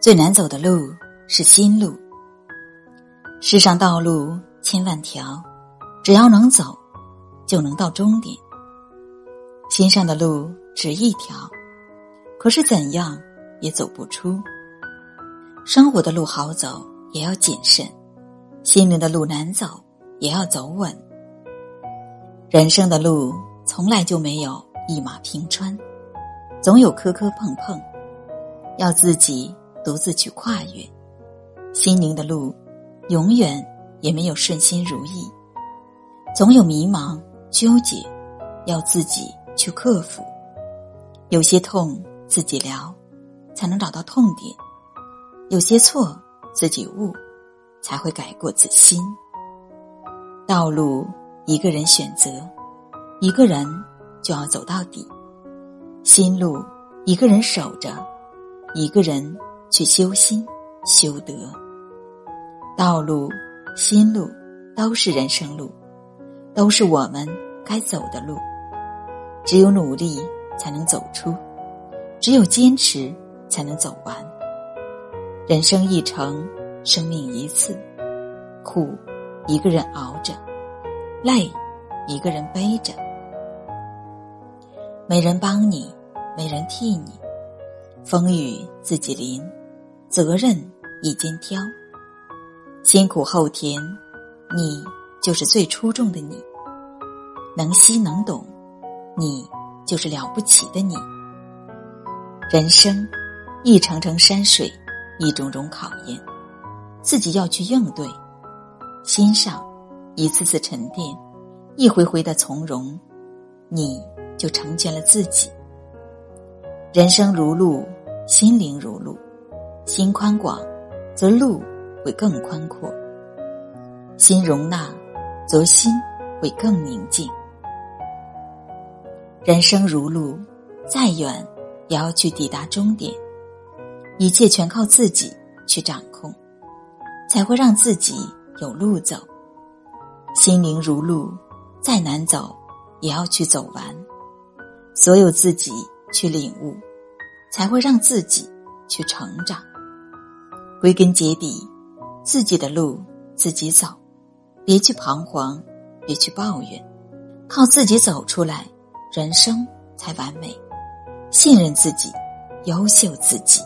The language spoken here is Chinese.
最难走的路是心路。世上道路千万条，只要能走，就能到终点。心上的路只一条，可是怎样也走不出。生活的路好走，也要谨慎；心灵的路难走，也要走稳。人生的路从来就没有一马平川，总有磕磕碰碰，要自己。独自去跨越心灵的路，永远也没有顺心如意，总有迷茫纠结，要自己去克服。有些痛自己疗，才能找到痛点；有些错自己悟，才会改过自新。道路一个人选择，一个人就要走到底；心路一个人守着，一个人。去修心、修德，道路、心路都是人生路，都是我们该走的路。只有努力才能走出，只有坚持才能走完。人生一程，生命一次，苦一个人熬着，累一个人背着，没人帮你，没人替你，风雨自己淋。责任一肩挑，先苦后甜，你就是最出众的你；能惜能懂，你就是了不起的你。人生一程程山水，一种种考验，自己要去应对。心上一次次沉淀，一回回的从容，你就成全了自己。人生如路，心灵如路。心宽广，则路会更宽阔；心容纳，则心会更宁静。人生如路，再远也要去抵达终点。一切全靠自己去掌控，才会让自己有路走。心灵如路，再难走也要去走完。所有自己去领悟，才会让自己去成长。归根结底，自己的路自己走，别去彷徨，别去抱怨，靠自己走出来，人生才完美。信任自己，优秀自己。